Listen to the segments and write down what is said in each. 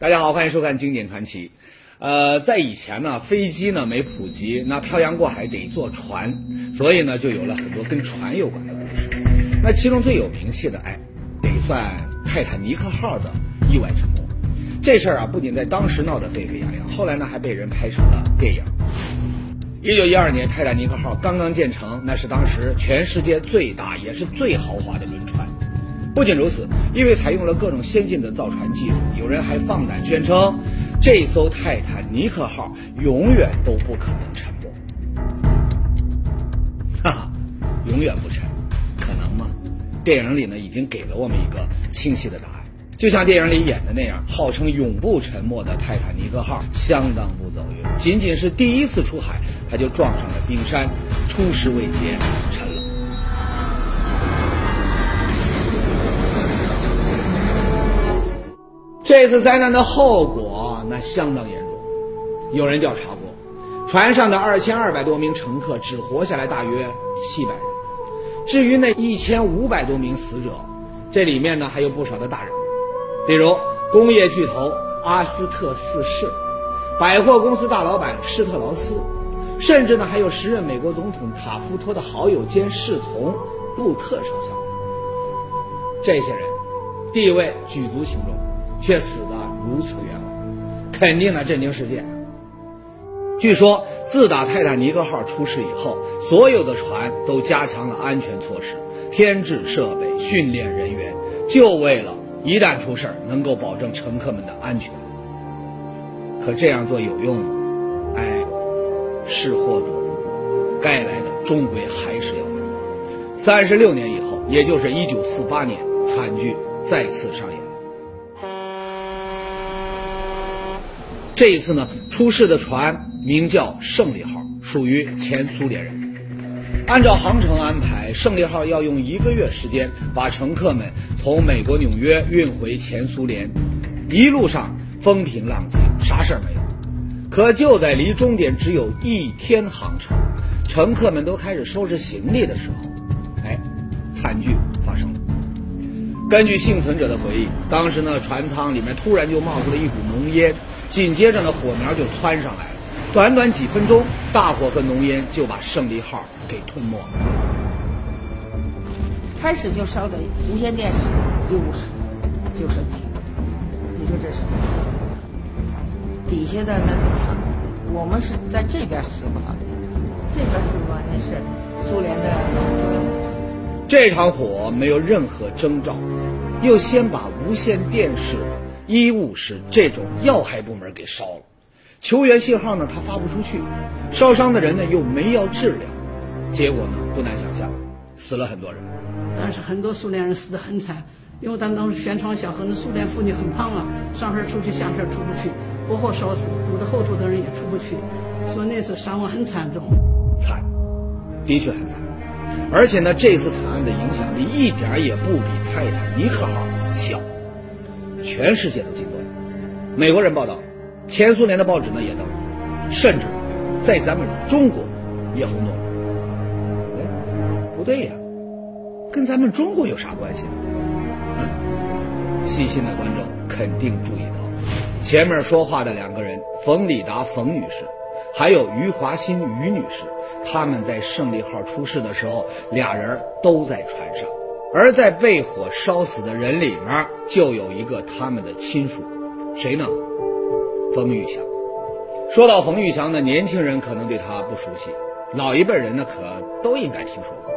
大家好，欢迎收看《经典传奇》。呃，在以前呢，飞机呢没普及，那漂洋过海得坐船，所以呢，就有了很多跟船有关的故事。那其中最有名气的，哎，得算泰坦尼克号的意外沉没。这事儿啊，不仅在当时闹得沸沸扬扬，后来呢，还被人拍成了电影。一九一二年，泰坦尼克号刚刚建成，那是当时全世界最大也是最豪华的轮船。不仅如此，因为采用了各种先进的造船技术，有人还放胆宣称，这艘泰坦尼克号永远都不可能沉没。哈哈，永远不沉，可能吗？电影里呢，已经给了我们一个清晰的答案。就像电影里演的那样，号称永不沉没的泰坦尼克号相当不走运，仅仅是第一次出海，它就撞上了冰山，出师未捷，这次灾难的后果那相当严重，有人调查过，船上的二千二百多名乘客只活下来大约七百人，至于那一千五百多名死者，这里面呢还有不少的大人。物，比如，工业巨头阿斯特四世，百货公司大老板施特劳斯，甚至呢还有时任美国总统塔夫托的好友兼侍从布特少校。这些人地位举足轻重，却死得如此冤枉，肯定呢震惊世界。据说，自打泰坦尼克号出事以后，所有的船都加强了安全措施，添置设备，训练人员，就为了。一旦出事，能够保证乘客们的安全。可这样做有用吗？哎，是祸躲不过，该来的终归还是要来。三十六年以后，也就是一九四八年，惨剧再次上演。这一次呢，出事的船名叫“胜利号”，属于前苏联人。按照航程安排，胜利号要用一个月时间把乘客们从美国纽约运回前苏联，一路上风平浪静，啥事儿没有。可就在离终点只有一天航程，乘客们都开始收拾行李的时候，哎，惨剧发生了。根据幸存者的回忆，当时呢，船舱里面突然就冒出了一股浓烟，紧接着呢，火苗就窜上来了。短短几分钟，大火和浓烟就把胜利号给吞没了。开始就烧的无线电视一五十，就是，你说这是底下的那舱，我们是在这边死不发这边是完全是苏联的。这场火没有任何征兆，又先把无线电视、医务室这种要害部门给烧了。求援信号呢，他发不出去，烧伤的人呢又没药治疗，结果呢不难想象，死了很多人。但是很多苏联人死得很惨，因为咱当时宣传小河，那苏联妇女很胖啊，上身出去下身出不去，活活烧死，堵在后头的人也出不去，所以那次伤亡很惨重。惨，的确很惨，而且呢，这次惨案的影响力一点也不比泰坦尼克号小，全世界都惊动。美国人报道。前苏联的报纸呢也登，甚至在咱们中国也轰动。哎，不对呀，跟咱们中国有啥关系呢？细心的观众肯定注意到，前面说话的两个人冯里达冯女士，还有余华新余女士，他们在胜利号出事的时候，俩人都在船上，而在被火烧死的人里面，就有一个他们的亲属，谁呢？冯玉祥，说到冯玉祥呢，年轻人可能对他不熟悉，老一辈人呢可都应该听说过。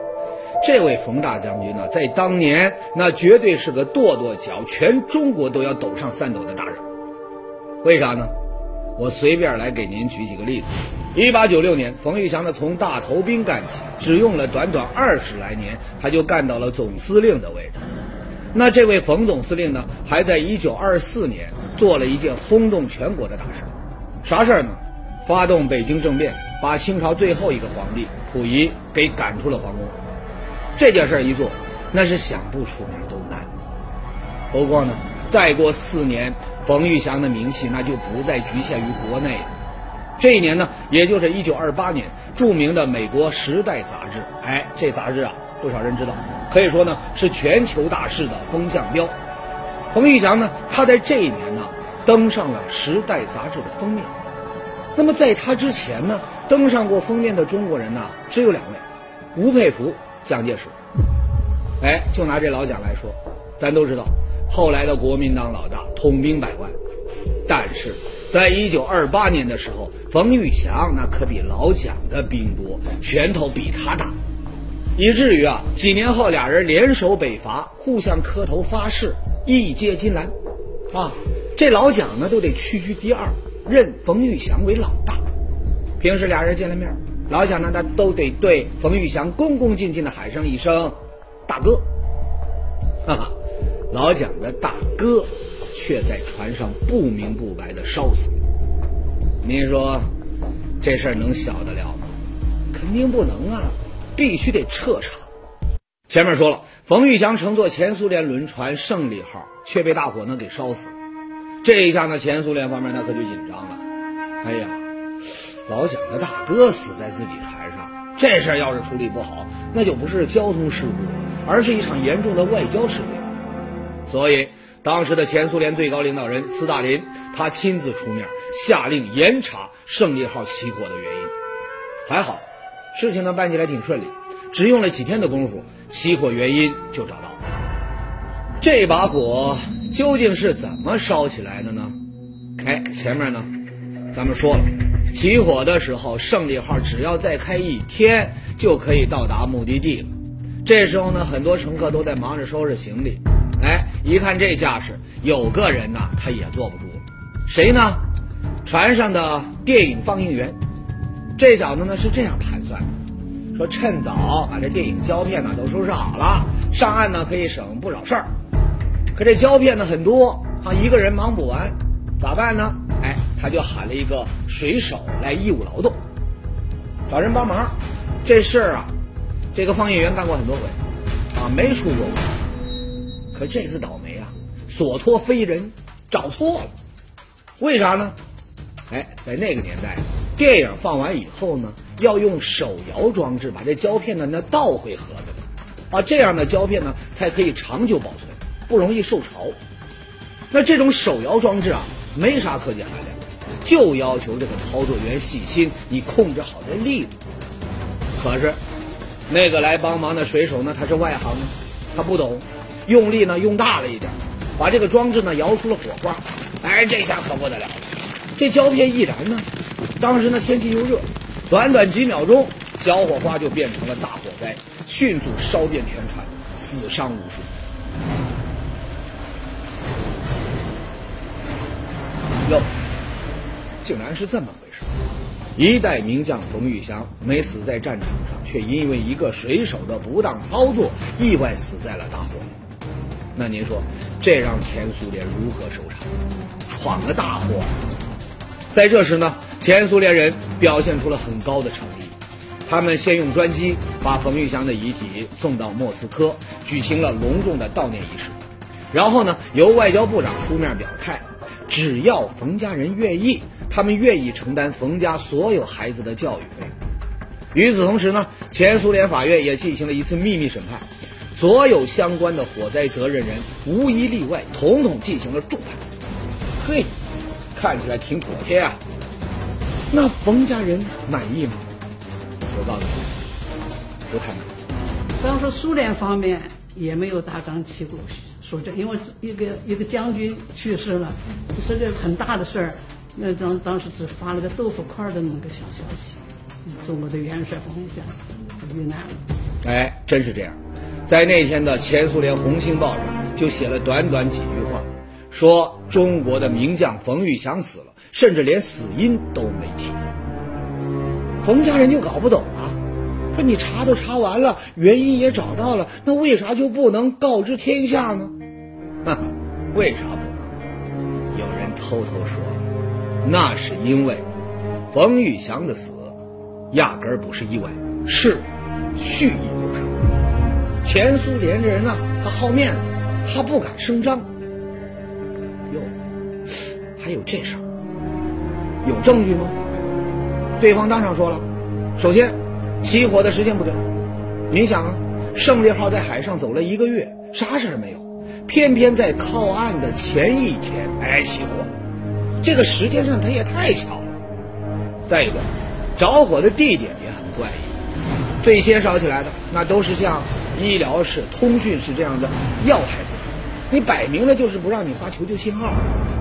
这位冯大将军呢，在当年那绝对是个跺跺脚，全中国都要抖上三抖的大人。为啥呢？我随便来给您举几个例子。一八九六年，冯玉祥呢从大头兵干起，只用了短短二十来年，他就干到了总司令的位置。那这位冯总司令呢，还在一九二四年。做了一件轰动全国的大事，啥事儿呢？发动北京政变，把清朝最后一个皇帝溥仪给赶出了皇宫。这件事儿一做，那是想不出名都难。不过呢，再过四年，冯玉祥的名气那就不再局限于国内了。这一年呢，也就是一九二八年，著名的美国《时代》杂志，哎，这杂志啊，不少人知道，可以说呢是全球大事的风向标。冯玉祥呢，他在这一年呢，登上了《时代》杂志的封面。那么在他之前呢，登上过封面的中国人呢，只有两位：吴佩孚、蒋介石。哎，就拿这老蒋来说，咱都知道，后来的国民党老大统兵百万，但是在一九二八年的时候，冯玉祥那可比老蒋的兵多，拳头比他大，以至于啊，几年后俩人联手北伐，互相磕头发誓，一接金兰，啊，这老蒋呢都得屈居第二，认冯玉祥为老大。平时俩人见了面，老蒋呢他都得对冯玉祥恭恭敬敬的喊上一声。大哥，哈哈，老蒋的大哥却在船上不明不白的烧死。您说这事儿能小得了吗？肯定不能啊，必须得彻查。前面说了，冯玉祥乘坐前苏联轮船“胜利号”，却被大火呢给烧死。这一下呢，前苏联方面那可就紧张了。哎呀，老蒋的大哥死在自己船上，这事儿要是处理不好，那就不是交通事故。而是一场严重的外交事件，所以当时的前苏联最高领导人斯大林，他亲自出面下令严查“胜利号”起火的原因。还好，事情呢办起来挺顺利，只用了几天的功夫，起火原因就找到了。这把火究竟是怎么烧起来的呢？哎，前面呢，咱们说了，起火的时候，“胜利号”只要再开一天，就可以到达目的地了。这时候呢，很多乘客都在忙着收拾行李。哎，一看这架势，有个人呐，他也坐不住了。谁呢？船上的电影放映员。这小子呢是这样盘算的：说趁早把这电影胶片呢都收拾好了，上岸呢可以省不少事儿。可这胶片呢很多，他一个人忙不完，咋办呢？哎，他就喊了一个水手来义务劳动，找人帮忙。这事儿啊。这个放映员干过很多回，啊，没出过。可这次倒霉啊，所托非人，找错了。为啥呢？哎，在那个年代，电影放完以后呢，要用手摇装置把这胶片呢那倒回盒子里，啊，这样的胶片呢才可以长久保存，不容易受潮。那这种手摇装置啊，没啥科技含量，就要求这个操作员细心，你控制好这力度。可是。那个来帮忙的水手呢，他是外行，他不懂，用力呢用大了一点，把这个装置呢摇出了火花。哎，这下可不得了，这胶片一燃呢，当时呢天气又热，短短几秒钟，小火花就变成了大火灾，迅速烧遍全船，死伤无数。哟，竟然是这么回事！一代名将冯玉祥没死在战场上，却因为一个水手的不当操作，意外死在了大火里。那您说，这让前苏联如何收场？闯了大祸。在这时呢，前苏联人表现出了很高的诚意，他们先用专机把冯玉祥的遗体送到莫斯科，举行了隆重的悼念仪式。然后呢，由外交部长出面表态，只要冯家人愿意。他们愿意承担冯家所有孩子的教育费用。与此同时呢，前苏联法院也进行了一次秘密审判，所有相关的火灾责任人无一例外，统统进行了重判。嘿，看起来挺妥帖啊。那冯家人满意吗？我告诉你，不太满意。当时苏联方面也没有大张旗鼓说这，因为一个一个将军去世了，是个很大的事儿。那当当时只发了个豆腐块的那么个小消息，中国的元帅冯玉祥遇难了。哎，真是这样，在那天的前苏联《红星报》上就写了短短几句话，说中国的名将冯玉祥死了，甚至连死因都没提。冯家人就搞不懂啊，说你查都查完了，原因也找到了，那为啥就不能告知天下呢？哈哈，为啥不能？有人偷偷说了。那是因为冯玉祥的死压根儿不是意外，是蓄意谋杀。前苏联这人呢，他好面子，他不敢声张。哟，还有这事儿？有证据吗？对方当场说了，首先，起火的时间不对。你想啊，胜利号在海上走了一个月，啥事儿没有，偏偏在靠岸的前一天，哎，起火。这个时间上它也太巧了。再一个，着火的地点也很怪异，最先烧起来的那都是像医疗室、通讯室这样的要害部分，你摆明了就是不让你发求救信号，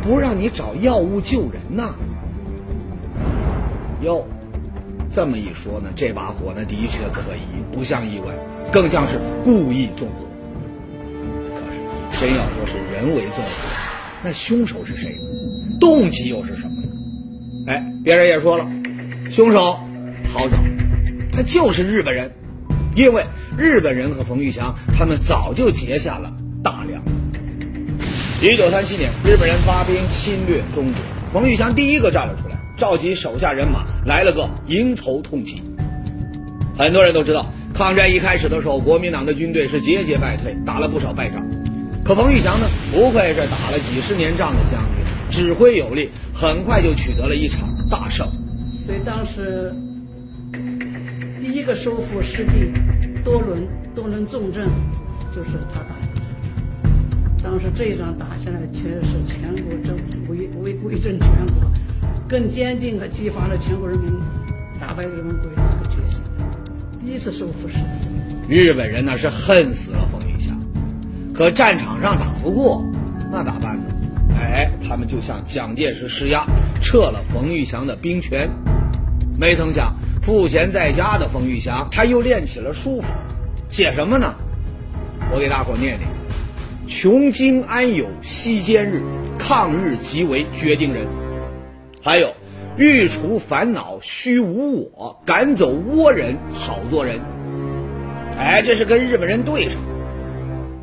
不让你找药物救人呐。哟，这么一说呢，这把火呢的确可疑，不像意外，更像是故意纵火。可是，真要说是人为纵火，那凶手是谁呢？动机又是什么呢？哎，别人也说了，凶手好找，他就是日本人，因为日本人和冯玉祥他们早就结下了大梁了。一九三七年，日本人发兵侵略中国，冯玉祥第一个站了出来。召集手下人马来了个迎头痛击。很多人都知道，抗战一开始的时候，国民党的军队是节节败退，打了不少败仗。可冯玉祥呢，不愧是打了几十年仗的将军，指挥有力，很快就取得了一场大胜。所以当时第一个收复失地多伦多伦重镇，就是他打的。当时这一仗打下来，确实是全国政府威威威震全国。更坚定地激发了全国人民打败日本鬼子的决心。第一次收复失地，日本人那是恨死了冯玉祥，可战场上打不过，那咋办呢？哎，他们就向蒋介石施压，撤了冯玉祥的兵权。没曾想，赋闲在家的冯玉祥，他又练起了书法，写什么呢？我给大伙念念：“穷经安有息间日，抗日即为决定人。”还有，欲除烦恼须无我，赶走倭人好做人。哎，这是跟日本人对上。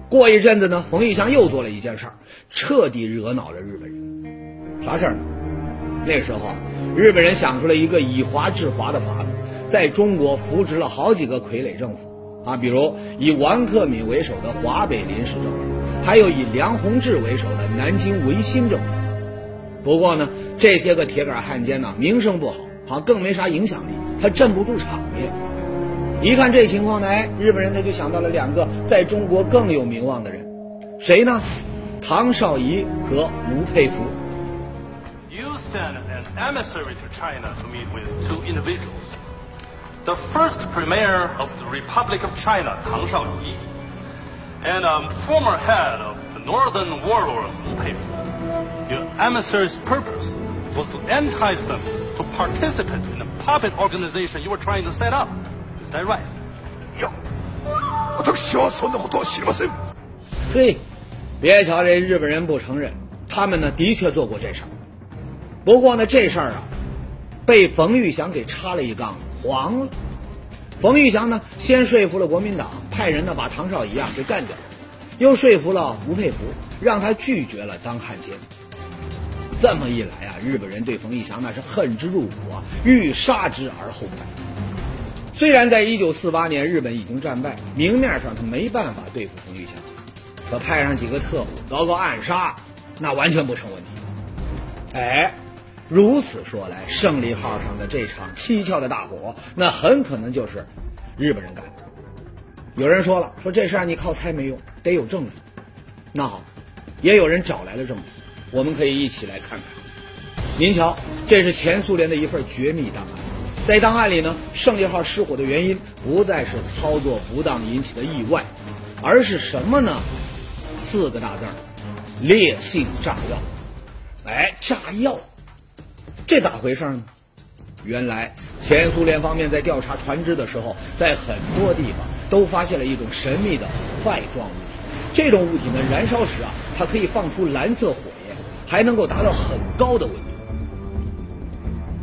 过一阵子呢，冯玉祥又做了一件事儿，彻底惹恼了日本人。啥事儿呢？那时候，日本人想出了一个以华制华的法子，在中国扶植了好几个傀儡政府啊，比如以王克敏为首的华北临时政府，还有以梁鸿志为首的南京维新政府。不过呢，这些个铁杆汉奸呢，名声不好，好更没啥影响力，他镇不住场面。一看这情况呢，哎，日本人他就想到了两个在中国更有名望的人，谁呢？唐绍仪和吴佩孚。You sent an emissary to China to meet with two individuals. The first premier of the Republic of China, Tang Shaoyi, and a former head of the Northern warlords, Wu Peifu. Your emissary's purpose was to entice them to participate in the puppet organization you were trying to set up. Is that right? いや、私はそんなことは知りません。嘿，别瞧这日本人不承认，他们呢的确做过这事儿。 不过呢，这事儿啊，被冯玉祥给插了一杠，黄了。冯玉祥呢，先说服了国民党，派人呢把唐绍仪啊给干掉，又说服了吴佩孚，让他拒绝了当汉奸。这么一来啊，日本人对冯玉祥那是恨之入骨啊，欲杀之而后快。虽然在一九四八年日本已经战败，明面上他没办法对付冯玉祥，可派上几个特务搞搞暗杀，那完全不成问题。哎，如此说来，胜利号上的这场蹊跷的大火，那很可能就是日本人干的。有人说了，说这事儿你靠猜没用，得有证据。那好，也有人找来了证据。我们可以一起来看看。您瞧，这是前苏联的一份绝密档案。在档案里呢，胜利号失火的原因不再是操作不当引起的意外，而是什么呢？四个大字儿：烈性炸药。哎，炸药，这咋回事呢？原来前苏联方面在调查船只的时候，在很多地方都发现了一种神秘的块状物体。这种物体呢，燃烧时啊，它可以放出蓝色火焰。还能够达到很高的温度。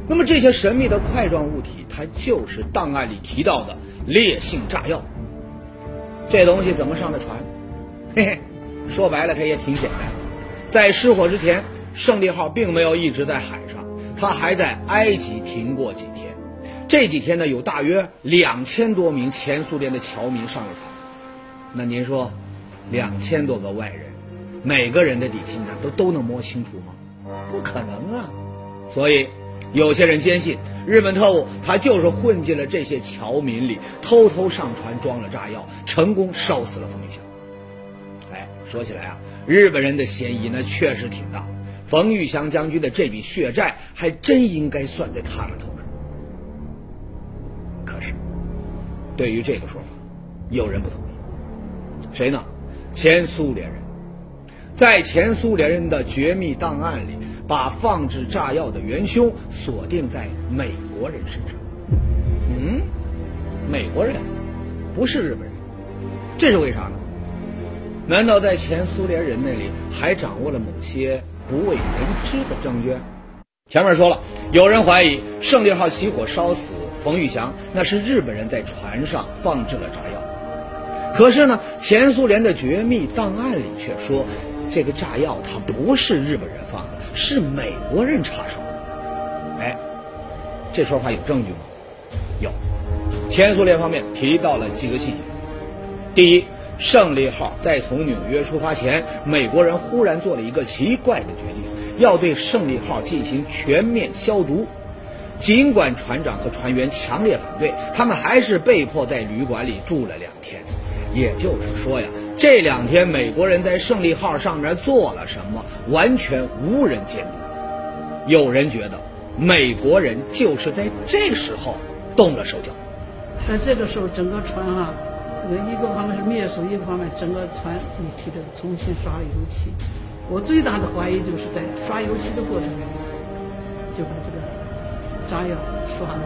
那么这些神秘的块状物体，它就是档案里提到的烈性炸药。这东西怎么上的船？嘿嘿，说白了，它也挺简单。在失火之前，胜利号并没有一直在海上，他还在埃及停过几天。这几天呢，有大约两千多名前苏联的侨民上了船。那您说，两千多个外人？每个人的底细呢，都都能摸清楚吗？不可能啊！所以，有些人坚信日本特务他就是混进了这些侨民里，偷偷上船装了炸药，成功烧死了冯玉祥。哎，说起来啊，日本人的嫌疑那确实挺大。冯玉祥将军的这笔血债还真应该算在他们头上。可是，对于这个说法，有人不同意。谁呢？前苏联人，在前苏联人的绝密档案里，把放置炸药的元凶锁定在美国人身上。嗯，美国人不是日本人，这是为啥呢？难道在前苏联人那里还掌握了某些不为人知的证据？前面说了，有人怀疑胜利号起火烧死冯玉祥，那是日本人在船上放置了炸药。可是呢，前苏联的绝密档案里却说，这个炸药它不是日本人放的，是美国人插手。哎，这说法有证据吗？有，前苏联方面提到了几个细节。第一。胜利号在从纽约出发前，美国人忽然做了一个奇怪的决定，要对胜利号进行全面消毒。尽管船长和船员强烈反对，他们还是被迫在旅馆里住了两天。也就是说呀，这两天美国人在胜利号上面做了什么，完全无人监督。有人觉得，美国人就是在这时候动了手脚。在这个时候，整个船啊。这个一个方面是灭鼠，一个方面整个船你提着重新刷油漆。我最大的怀疑就是在刷油漆的过程中，就把这个炸药刷了。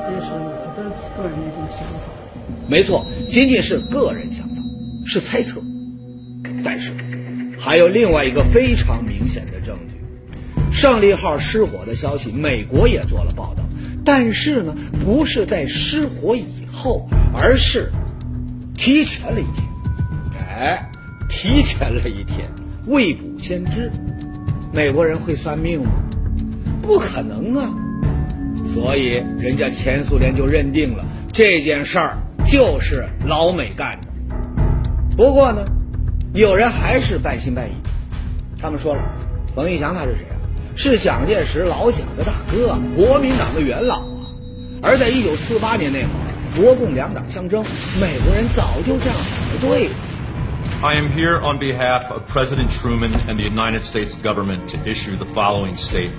这是我的个人的一种想法。没错，仅仅是个人想法，是猜测。但是还有另外一个非常明显的证据：胜利号失火的消息，美国也做了报道，但是呢，不是在失火以后，而是。提前了一天，哎，提前了一天，未卜先知。美国人会算命吗？不可能啊！所以人家前苏联就认定了这件事儿就是老美干的。不过呢，有人还是半信半疑。他们说了，冯玉祥他是谁啊？是蒋介石老蒋的大哥，国民党的元老啊。而在一九四八年那会儿。国共两党相争，美国人早就站好了队。I am here on behalf of President Truman and the United States government to issue the following statement.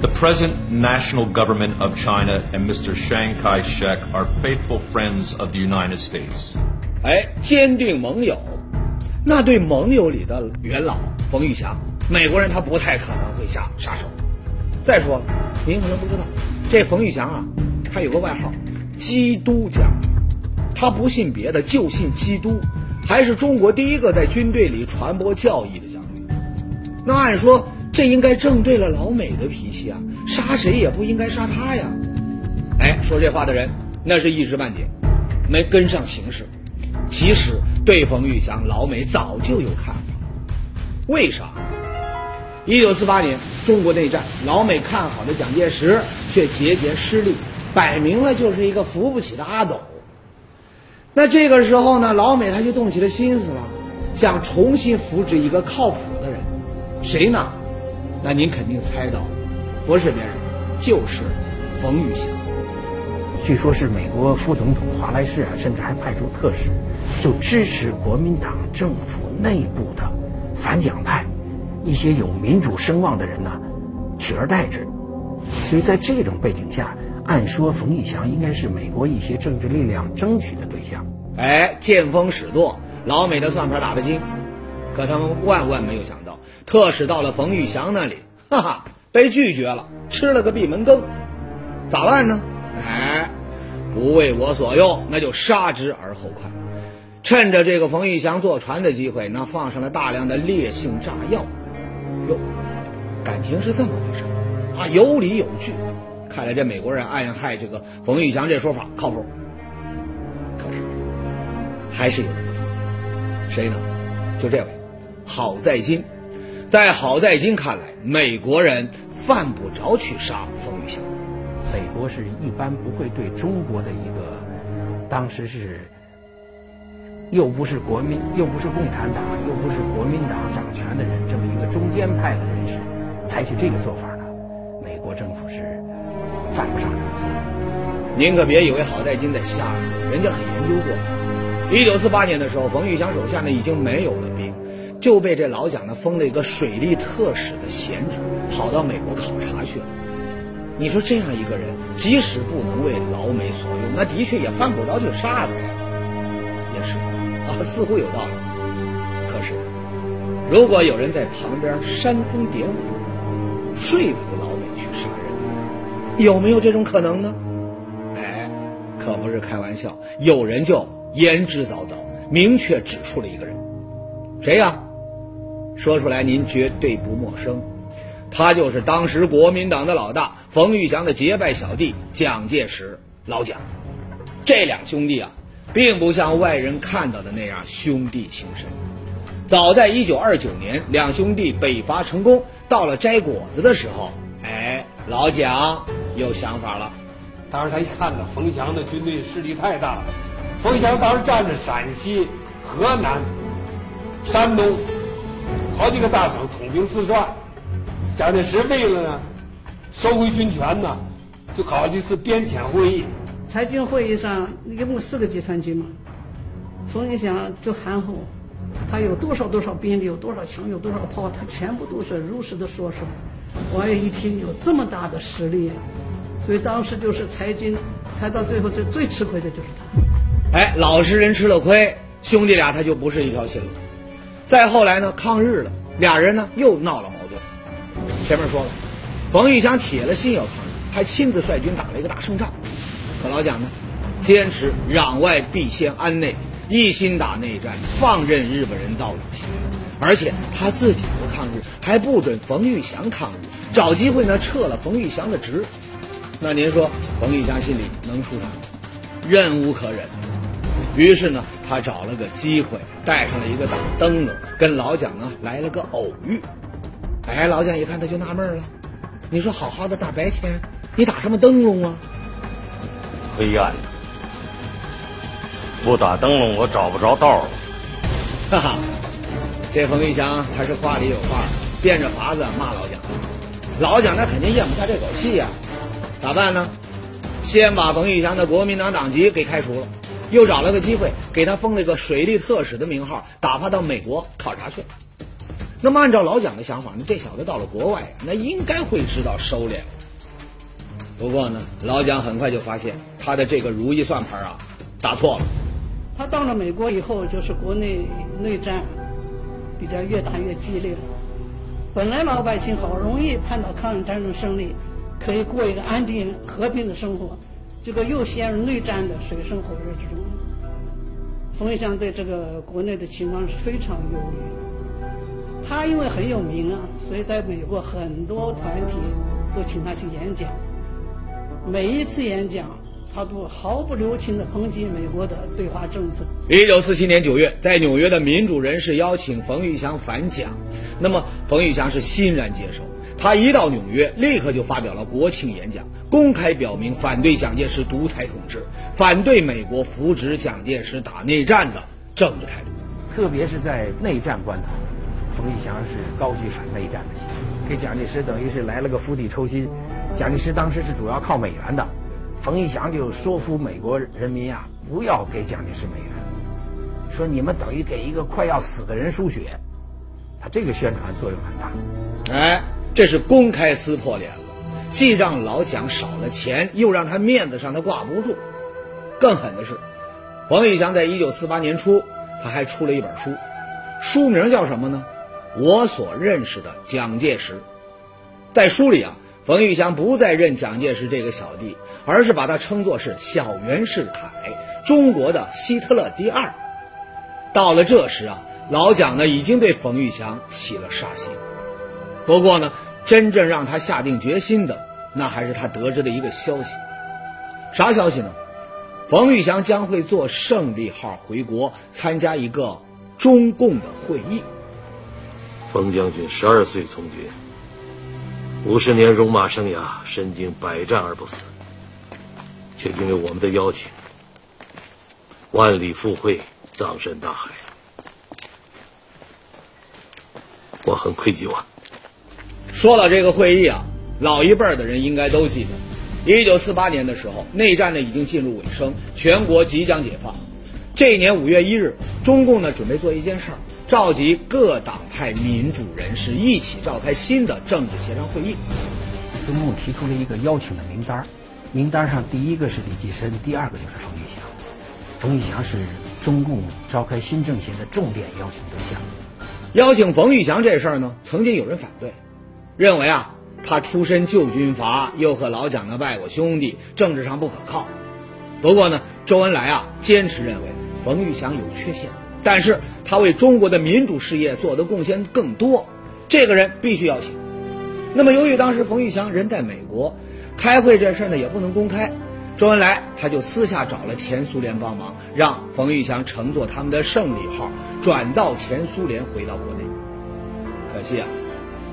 The present national government of China and Mr. Chiang Kai-shek are faithful friends of the United States. 哎，坚定盟友，那对盟友里的元老冯玉祥，美国人他不太可能会下杀手。再说了，您可能不知道，这冯玉祥啊，他有个外号。基督教，他不信别的，就信基督，还是中国第一个在军队里传播教义的将军。那按说这应该正对了老美的脾气啊，杀谁也不应该杀他呀。哎，说这话的人那是一知半解，没跟上形势。其实对冯玉祥，老美早就有看法。为啥？一九四八年中国内战，老美看好的蒋介石却节节失利。摆明了就是一个扶不起的阿斗。那这个时候呢，老美他就动起了心思了，想重新扶植一个靠谱的人，谁呢？那您肯定猜到，不是别人，就是冯玉祥。据说是美国副总统华莱士啊，甚至还派出特使，就支持国民党政府内部的反蒋派，一些有民主声望的人呢，取而代之。所以在这种背景下。按说冯玉祥应该是美国一些政治力量争取的对象。哎，见风使舵，老美的算盘打得精，可他们万万没有想到，特使到了冯玉祥那里，哈哈，被拒绝了，吃了个闭门羹。咋办呢？哎，不为我所用，那就杀之而后快。趁着这个冯玉祥坐船的机会，那放上了大量的烈性炸药。哟，感情是这么回事啊，有理有据。看来这美国人暗害这个冯玉祥这说法靠谱，可是还是有人不同意。谁呢？就这位，郝在金。在郝在金看来，美国人犯不着去杀冯玉祥。美国是一般不会对中国的一个当时是又不是国民又不是共产党又不是国民党掌权的人这么一个中间派的人士采取这个做法呢？美国政府是。犯不上这么做。您可别以为郝代金在瞎说，人家可研究过。一九四八年的时候，冯玉祥手下呢已经没有了兵，就被这老蒋呢封了一个水利特使的闲职，跑到美国考察去了。你说这样一个人，即使不能为老美所用，那的确也犯不着去杀他呀。也是啊，似乎有道理。可是，如果有人在旁边煽风点火，说服老，有没有这种可能呢？哎，可不是开玩笑，有人就言之凿凿，明确指出了一个人，谁呀？说出来您绝对不陌生。他就是当时国民党的老大冯玉祥的结拜小弟蒋介石，老蒋。这两兄弟啊，并不像外人看到的那样兄弟情深。早在一九二九年，两兄弟北伐成功，到了摘果子的时候，哎，老蒋有想法了。当时他一看呢，冯翔的军队势力太大了。冯翔当时占着陕西、河南、山东好几个大省，统兵四川。蒋介石为了呢收回军权呢，就搞了一次边遣会议。裁军会议上一共四个集团军嘛，冯玉祥就含糊，他有多少多少兵力，有多少枪，有多少炮，他全部都是如实的说出来。王爷一听有这么大的实力，所以当时就是裁军，裁到最后最最吃亏的就是他。哎，老实人吃了亏，兄弟俩他就不是一条心了。再后来呢，抗日了，俩人呢又闹了矛盾。前面说了，冯玉祥铁了心要抗日，还亲自率军打了一个大胜仗。可老蒋呢，坚持攘外必先安内，一心打内战，放任日本人到处侵略，而且他自己不抗日，还不准冯玉祥抗日，找机会呢撤了冯玉祥的职。那您说冯玉祥心里能舒坦吗？忍无可忍。于是呢，他找了个机会，带上了一个大灯笼，跟老蒋呢来了个偶遇。哎，老蒋一看他就纳闷了，你说好好的大白天，你打什么灯笼啊？黑暗，不打灯笼我找不着道了。哈哈，这冯玉祥他是话里有话，变着法子骂老蒋。老蒋那肯定咽不下这口气呀，咋办呢？先把冯玉祥的国民党党籍给开除了，又找了个机会给他封了个水利特使的名号，打发到美国考察去。那么，按照老蒋的想法，呢，这小子到了国外，那应该会知道收敛。不过呢，老蒋很快就发现他的这个如意算盘啊，打错了。他到了美国以后，就是国内内战比较越打越激烈。本来老百姓好容易盼到抗日战争胜利，可以过一个安定和平的生活，结果又陷入内战的水深火热之中。冯玉祥对这个国内的情况是非常忧虑。他因为很有名啊，所以在美国很多团体都请他去演讲。每一次演讲，他都毫不留情地抨击美国的对华政策。一九四七年九月，在纽约的民主人士邀请冯玉祥反蒋，那么冯玉祥是欣然接受。他一到纽约，立刻就发表了国庆演讲，公开表明反对蒋介石独裁统治，反对美国扶植蒋介石打内战的政治态度。特别是在内战关头。冯玉祥是高举反内战的旗帜，给蒋介石等于是来了个釜底抽薪。蒋介石当时是主要靠美元的，冯玉祥就说服美国人民呀，不要给蒋介石美元，说你们等于给一个快要死的人输血。他这个宣传作用很大。哎，这是公开撕破脸了，既让老蒋少了钱，又让他面子上他挂不住。更狠的是，冯玉祥在一九四八年初，他还出了一本书，书名叫什么呢？我所认识的蒋介石，在书里啊，冯玉祥不再认蒋介石这个小弟，而是把他称作是小袁世凯，中国的希特勒第二。到了这时啊，老蒋呢已经对冯玉祥起了杀心。不过呢，真正让他下定决心的，那还是他得知的一个消息。啥消息呢？冯玉祥将会坐胜利号回国，参加一个中共的会议。冯将军十二岁从军，五十年戎马生涯，身经百战而不死，却因为我们的邀请，万里赴会，葬身大海，我很愧疚啊。说到这个会议啊，老一辈的人应该都记得，一九四八年的时候，内战呢已经进入尾声，全国即将解放。这一年五月一日，中共呢准备做一件事儿。召集各党派民主人士一起召开新的政治协商会议。中共提出了一个邀请的名单，名单上第一个是李济深，第二个就是冯玉祥。冯玉祥是中共召开新政协的重点邀请对象。邀请冯玉祥这事儿呢，曾经有人反对，认为啊，他出身旧军阀，又和老蒋的外国兄弟，政治上不可靠。不过呢，周恩来啊，坚持认为冯玉祥有缺陷，但是他为中国的民主事业做的贡献更多，这个人必须邀请。那么，由于当时冯玉祥人在美国，开会这事儿呢也不能公开，周恩来他就私下找了前苏联帮忙，让冯玉祥乘坐他们的胜利号转到前苏联，回到国内。可惜啊，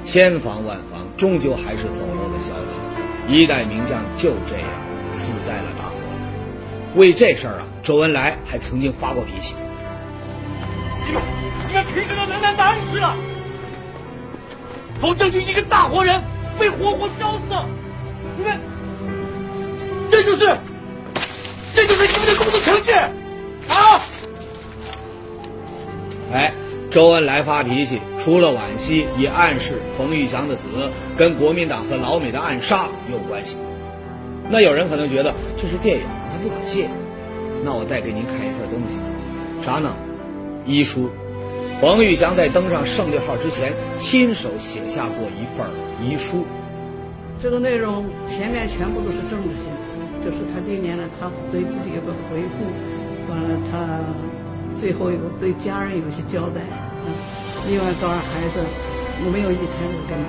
千防万防，终究还是走漏了消息，一代名将就这样死在了大火里。为这事儿啊，周恩来还曾经发过脾气。你们，你们凭什么能难大暗示了？冯将军一个大活人被活活烧死，你们，这就是，这就是你们的工作成绩啊！哎，周恩来发脾气，除了惋惜，也暗示冯玉祥的死跟国民党和老美的暗杀有关系。那有人可能觉得这是电影，它不可信。那我再给您看一份东西，啥呢？遗书。冯玉祥在登上胜利号之前，亲手写下过一份遗书。这个内容前面全部都是政治性，就是他历年来他对自己有个回顾，完了他最后有对家人有些交代。嗯，另外告诉孩子，我没有遗产，我干嘛？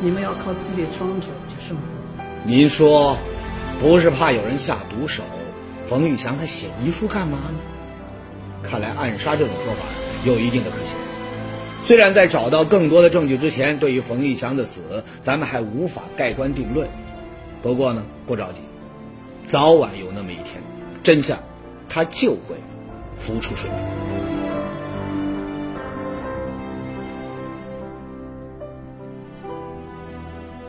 你们要靠自己双手去生活。您说，不是怕有人下毒手？冯玉祥他写遗书干嘛呢？看来暗杀这种说法有一定的可信。虽然在找到更多的证据之前，对于冯玉祥的死，咱们还无法盖棺定论。不过呢，不着急，早晚有那么一天，真相它就会浮出水面。